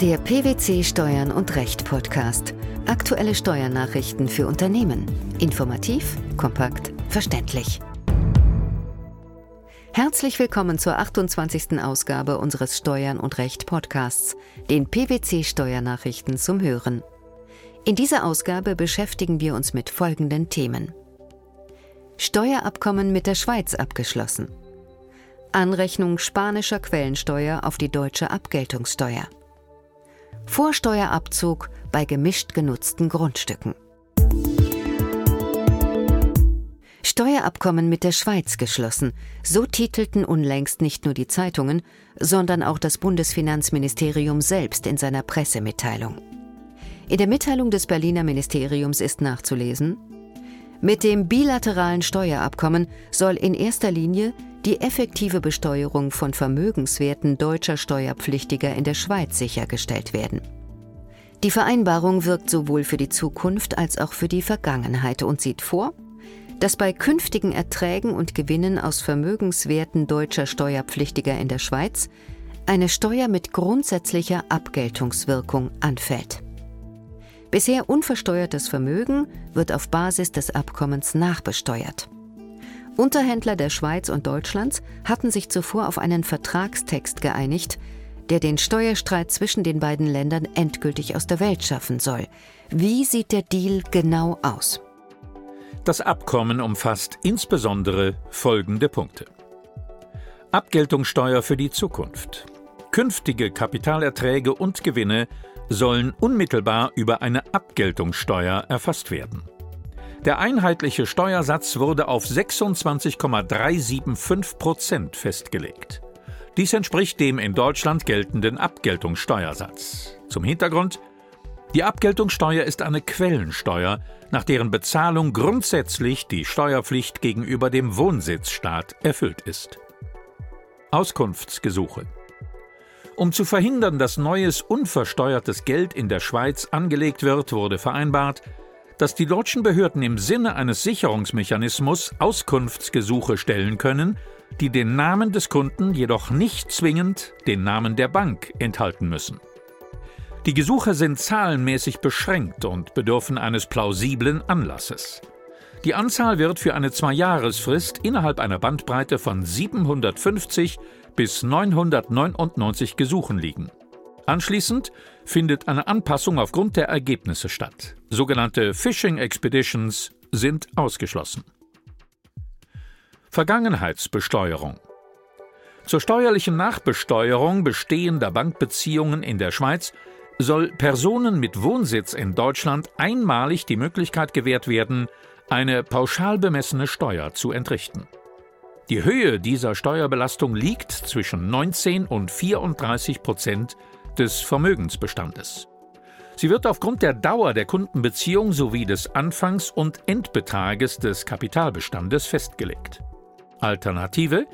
Der PwC Steuern und Recht Podcast. Aktuelle Steuernachrichten für Unternehmen. Informativ, kompakt, verständlich. Herzlich willkommen zur 28. Ausgabe unseres Steuern und Recht Podcasts, den PwC Steuernachrichten zum Hören. In dieser Ausgabe beschäftigen wir uns mit folgenden Themen. Steuerabkommen mit der Schweiz abgeschlossen. Anrechnung spanischer Quellensteuer auf die deutsche Abgeltungssteuer. Vorsteuerabzug bei gemischt genutzten Grundstücken. Steuerabkommen mit der Schweiz geschlossen. So titelten unlängst nicht nur die Zeitungen, sondern auch das Bundesfinanzministerium selbst in seiner Pressemitteilung. In der Mitteilung des Berliner Ministeriums ist nachzulesen, mit dem bilateralen Steuerabkommen soll in erster Linie die effektive Besteuerung von Vermögenswerten deutscher Steuerpflichtiger in der Schweiz sichergestellt werden. Die Vereinbarung wirkt sowohl für die Zukunft als auch für die Vergangenheit und sieht vor, dass bei künftigen Erträgen und Gewinnen aus Vermögenswerten deutscher Steuerpflichtiger in der Schweiz eine Steuer mit grundsätzlicher Abgeltungswirkung anfällt. Bisher unversteuertes Vermögen wird auf Basis des Abkommens nachbesteuert. Unterhändler der Schweiz und Deutschlands hatten sich zuvor auf einen Vertragstext geeinigt, der den Steuerstreit zwischen den beiden Ländern endgültig aus der Welt schaffen soll. Wie sieht der Deal genau aus? Das Abkommen umfasst insbesondere folgende Punkte. Abgeltungssteuer für die Zukunft. Künftige Kapitalerträge und Gewinne sollen unmittelbar über eine Abgeltungssteuer erfasst werden. Der einheitliche Steuersatz wurde auf 26,375 Prozent festgelegt. Dies entspricht dem in Deutschland geltenden Abgeltungssteuersatz. Zum Hintergrund die Abgeltungssteuer ist eine Quellensteuer, nach deren Bezahlung grundsätzlich die Steuerpflicht gegenüber dem Wohnsitzstaat erfüllt ist. Auskunftsgesuche Um zu verhindern, dass neues unversteuertes Geld in der Schweiz angelegt wird, wurde vereinbart, dass die deutschen Behörden im Sinne eines Sicherungsmechanismus Auskunftsgesuche stellen können, die den Namen des Kunden jedoch nicht zwingend den Namen der Bank enthalten müssen. Die Gesuche sind zahlenmäßig beschränkt und bedürfen eines plausiblen Anlasses. Die Anzahl wird für eine Zweijahresfrist innerhalb einer Bandbreite von 750 bis 999 Gesuchen liegen. Anschließend findet eine Anpassung aufgrund der Ergebnisse statt. Sogenannte Phishing Expeditions sind ausgeschlossen. Vergangenheitsbesteuerung Zur steuerlichen Nachbesteuerung bestehender Bankbeziehungen in der Schweiz soll Personen mit Wohnsitz in Deutschland einmalig die Möglichkeit gewährt werden, eine pauschal bemessene Steuer zu entrichten. Die Höhe dieser Steuerbelastung liegt zwischen 19 und 34 Prozent des Vermögensbestandes. Sie wird aufgrund der Dauer der Kundenbeziehung sowie des Anfangs- und Endbetrages des Kapitalbestandes festgelegt. Alternative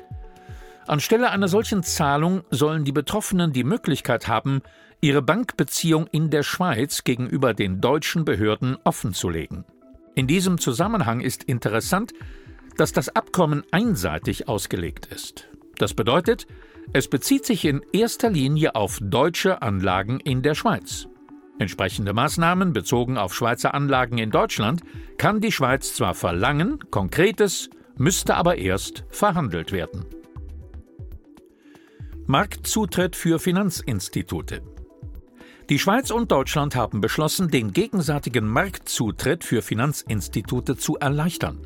Anstelle einer solchen Zahlung sollen die Betroffenen die Möglichkeit haben, ihre Bankbeziehung in der Schweiz gegenüber den deutschen Behörden offenzulegen. In diesem Zusammenhang ist interessant, dass das Abkommen einseitig ausgelegt ist. Das bedeutet, es bezieht sich in erster Linie auf deutsche Anlagen in der Schweiz. Entsprechende Maßnahmen bezogen auf Schweizer Anlagen in Deutschland kann die Schweiz zwar verlangen, konkretes müsste aber erst verhandelt werden. Marktzutritt für Finanzinstitute. Die Schweiz und Deutschland haben beschlossen, den gegenseitigen Marktzutritt für Finanzinstitute zu erleichtern.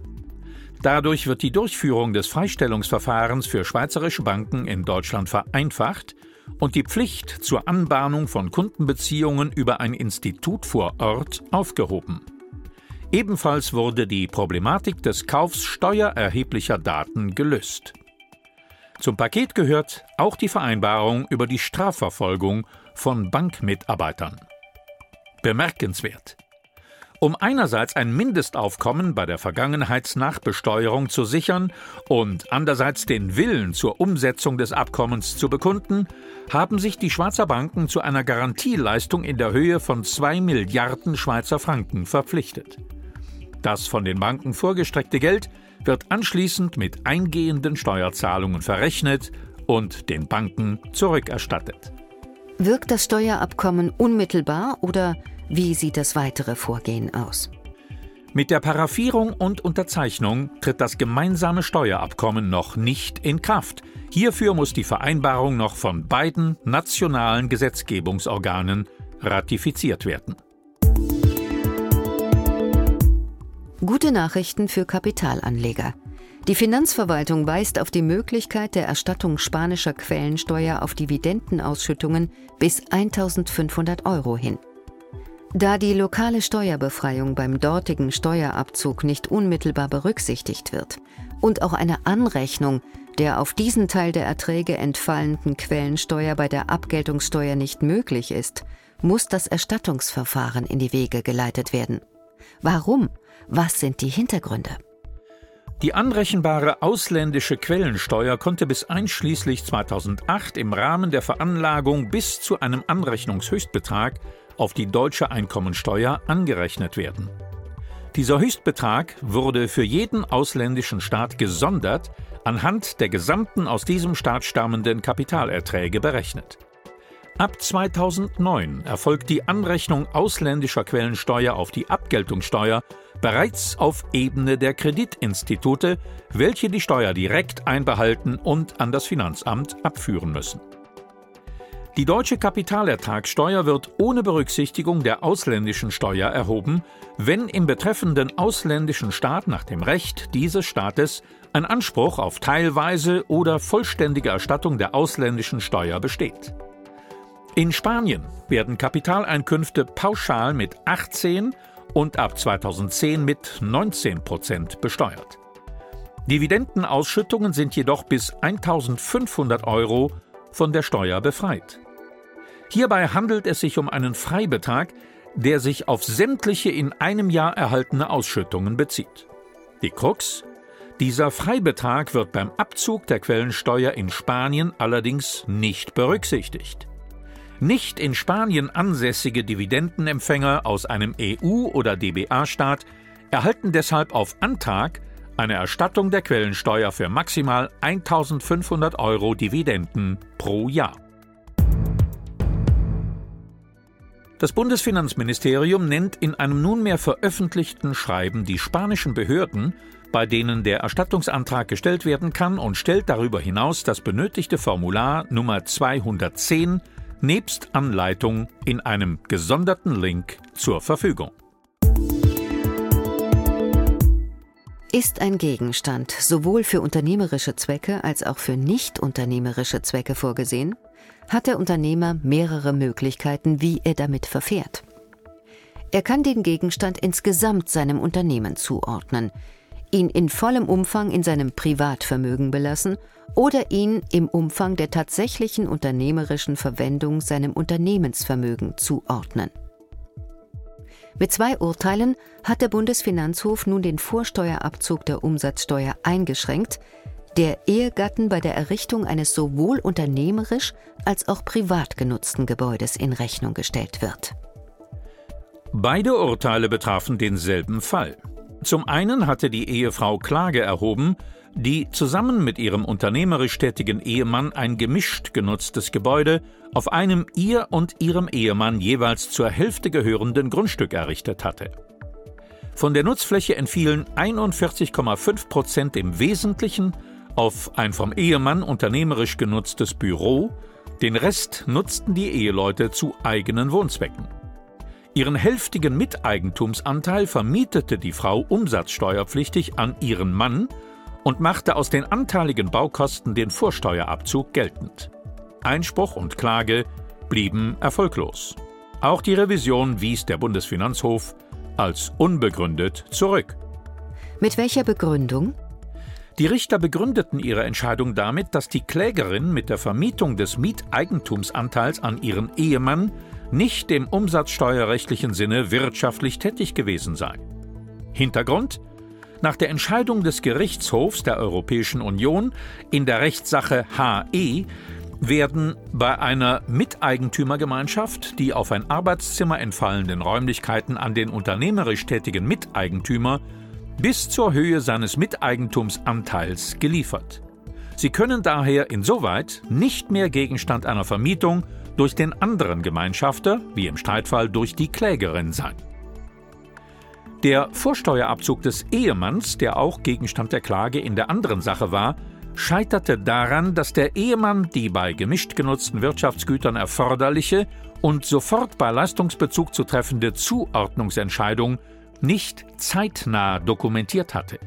Dadurch wird die Durchführung des Freistellungsverfahrens für schweizerische Banken in Deutschland vereinfacht und die Pflicht zur Anbahnung von Kundenbeziehungen über ein Institut vor Ort aufgehoben. Ebenfalls wurde die Problematik des Kaufs steuererheblicher Daten gelöst. Zum Paket gehört auch die Vereinbarung über die Strafverfolgung von Bankmitarbeitern. Bemerkenswert. Um einerseits ein Mindestaufkommen bei der Vergangenheitsnachbesteuerung zu sichern und andererseits den Willen zur Umsetzung des Abkommens zu bekunden, haben sich die Schweizer Banken zu einer Garantieleistung in der Höhe von 2 Milliarden Schweizer Franken verpflichtet. Das von den Banken vorgestreckte Geld wird anschließend mit eingehenden Steuerzahlungen verrechnet und den Banken zurückerstattet. Wirkt das Steuerabkommen unmittelbar oder wie sieht das weitere Vorgehen aus? Mit der Paraphierung und Unterzeichnung tritt das gemeinsame Steuerabkommen noch nicht in Kraft. Hierfür muss die Vereinbarung noch von beiden nationalen Gesetzgebungsorganen ratifiziert werden. Gute Nachrichten für Kapitalanleger. Die Finanzverwaltung weist auf die Möglichkeit der Erstattung spanischer Quellensteuer auf Dividendenausschüttungen bis 1500 Euro hin. Da die lokale Steuerbefreiung beim dortigen Steuerabzug nicht unmittelbar berücksichtigt wird und auch eine Anrechnung der auf diesen Teil der Erträge entfallenden Quellensteuer bei der Abgeltungssteuer nicht möglich ist, muss das Erstattungsverfahren in die Wege geleitet werden. Warum? Was sind die Hintergründe? Die anrechenbare ausländische Quellensteuer konnte bis einschließlich 2008 im Rahmen der Veranlagung bis zu einem Anrechnungshöchstbetrag auf die deutsche Einkommensteuer angerechnet werden. Dieser Höchstbetrag wurde für jeden ausländischen Staat gesondert anhand der gesamten aus diesem Staat stammenden Kapitalerträge berechnet. Ab 2009 erfolgt die Anrechnung ausländischer Quellensteuer auf die Abgeltungssteuer bereits auf Ebene der Kreditinstitute, welche die Steuer direkt einbehalten und an das Finanzamt abführen müssen. Die deutsche Kapitalertragssteuer wird ohne Berücksichtigung der ausländischen Steuer erhoben, wenn im betreffenden ausländischen Staat nach dem Recht dieses Staates ein Anspruch auf teilweise oder vollständige Erstattung der ausländischen Steuer besteht. In Spanien werden Kapitaleinkünfte pauschal mit 18 und ab 2010 mit 19 Prozent besteuert. Dividendenausschüttungen sind jedoch bis 1500 Euro von der Steuer befreit. Hierbei handelt es sich um einen Freibetrag, der sich auf sämtliche in einem Jahr erhaltene Ausschüttungen bezieht. Die Krux? Dieser Freibetrag wird beim Abzug der Quellensteuer in Spanien allerdings nicht berücksichtigt. Nicht in Spanien ansässige Dividendenempfänger aus einem EU- oder DBA-Staat erhalten deshalb auf Antrag eine Erstattung der Quellensteuer für maximal 1500 Euro Dividenden pro Jahr. Das Bundesfinanzministerium nennt in einem nunmehr veröffentlichten Schreiben die spanischen Behörden, bei denen der Erstattungsantrag gestellt werden kann, und stellt darüber hinaus das benötigte Formular Nummer 210 nebst Anleitung in einem gesonderten Link zur Verfügung. Ist ein Gegenstand sowohl für unternehmerische Zwecke als auch für nicht unternehmerische Zwecke vorgesehen, hat der Unternehmer mehrere Möglichkeiten, wie er damit verfährt. Er kann den Gegenstand insgesamt seinem Unternehmen zuordnen, ihn in vollem Umfang in seinem Privatvermögen belassen oder ihn im Umfang der tatsächlichen unternehmerischen Verwendung seinem Unternehmensvermögen zuordnen. Mit zwei Urteilen hat der Bundesfinanzhof nun den Vorsteuerabzug der Umsatzsteuer eingeschränkt, der Ehegatten bei der Errichtung eines sowohl unternehmerisch als auch privat genutzten Gebäudes in Rechnung gestellt wird. Beide Urteile betrafen denselben Fall. Zum einen hatte die Ehefrau Klage erhoben, die zusammen mit ihrem unternehmerisch tätigen Ehemann ein gemischt genutztes Gebäude auf einem ihr und ihrem Ehemann jeweils zur Hälfte gehörenden Grundstück errichtet hatte. Von der Nutzfläche entfielen 41,5 Prozent im Wesentlichen auf ein vom Ehemann unternehmerisch genutztes Büro, den Rest nutzten die Eheleute zu eigenen Wohnzwecken. Ihren hälftigen Miteigentumsanteil vermietete die Frau umsatzsteuerpflichtig an ihren Mann und machte aus den anteiligen Baukosten den Vorsteuerabzug geltend. Einspruch und Klage blieben erfolglos. Auch die Revision wies der Bundesfinanzhof als unbegründet zurück. Mit welcher Begründung? Die Richter begründeten ihre Entscheidung damit, dass die Klägerin mit der Vermietung des Mieteigentumsanteils an ihren Ehemann nicht im umsatzsteuerrechtlichen Sinne wirtschaftlich tätig gewesen sei. Hintergrund? Nach der Entscheidung des Gerichtshofs der Europäischen Union in der Rechtssache HE werden bei einer Miteigentümergemeinschaft die auf ein Arbeitszimmer entfallenden Räumlichkeiten an den unternehmerisch tätigen Miteigentümer bis zur Höhe seines Miteigentumsanteils geliefert. Sie können daher insoweit nicht mehr Gegenstand einer Vermietung durch den anderen Gemeinschafter, wie im Streitfall durch die Klägerin sein. Der Vorsteuerabzug des Ehemanns, der auch Gegenstand der Klage in der anderen Sache war, scheiterte daran, dass der Ehemann die bei gemischt genutzten Wirtschaftsgütern erforderliche und sofort bei Leistungsbezug zu treffende Zuordnungsentscheidung nicht zeitnah dokumentiert hatte.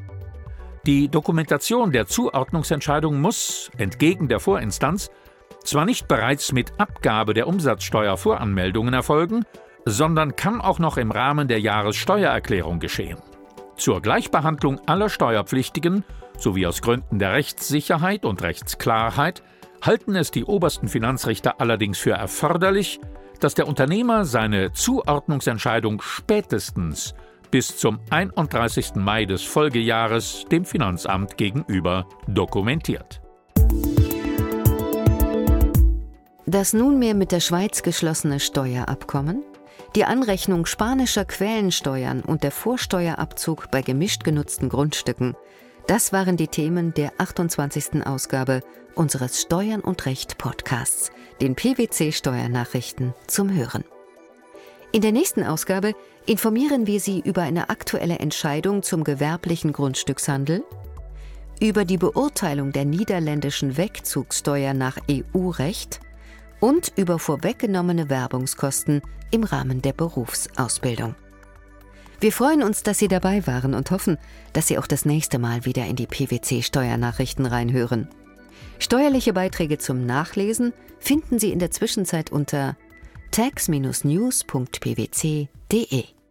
Die Dokumentation der Zuordnungsentscheidung muss, entgegen der Vorinstanz, zwar nicht bereits mit Abgabe der Umsatzsteuervoranmeldungen erfolgen, sondern kann auch noch im Rahmen der Jahressteuererklärung geschehen. Zur Gleichbehandlung aller Steuerpflichtigen sowie aus Gründen der Rechtssicherheit und Rechtsklarheit halten es die obersten Finanzrichter allerdings für erforderlich, dass der Unternehmer seine Zuordnungsentscheidung spätestens bis zum 31. Mai des Folgejahres dem Finanzamt gegenüber dokumentiert. Das nunmehr mit der Schweiz geschlossene Steuerabkommen, die Anrechnung spanischer Quellensteuern und der Vorsteuerabzug bei gemischt genutzten Grundstücken, das waren die Themen der 28. Ausgabe unseres Steuern und Recht Podcasts, den PwC Steuernachrichten zum Hören. In der nächsten Ausgabe informieren wir Sie über eine aktuelle Entscheidung zum gewerblichen Grundstückshandel, über die Beurteilung der niederländischen Wegzugssteuer nach EU-Recht und über vorweggenommene Werbungskosten im Rahmen der Berufsausbildung. Wir freuen uns, dass Sie dabei waren und hoffen, dass Sie auch das nächste Mal wieder in die PwC Steuernachrichten reinhören. Steuerliche Beiträge zum Nachlesen finden Sie in der Zwischenzeit unter tax-news.pwc.de.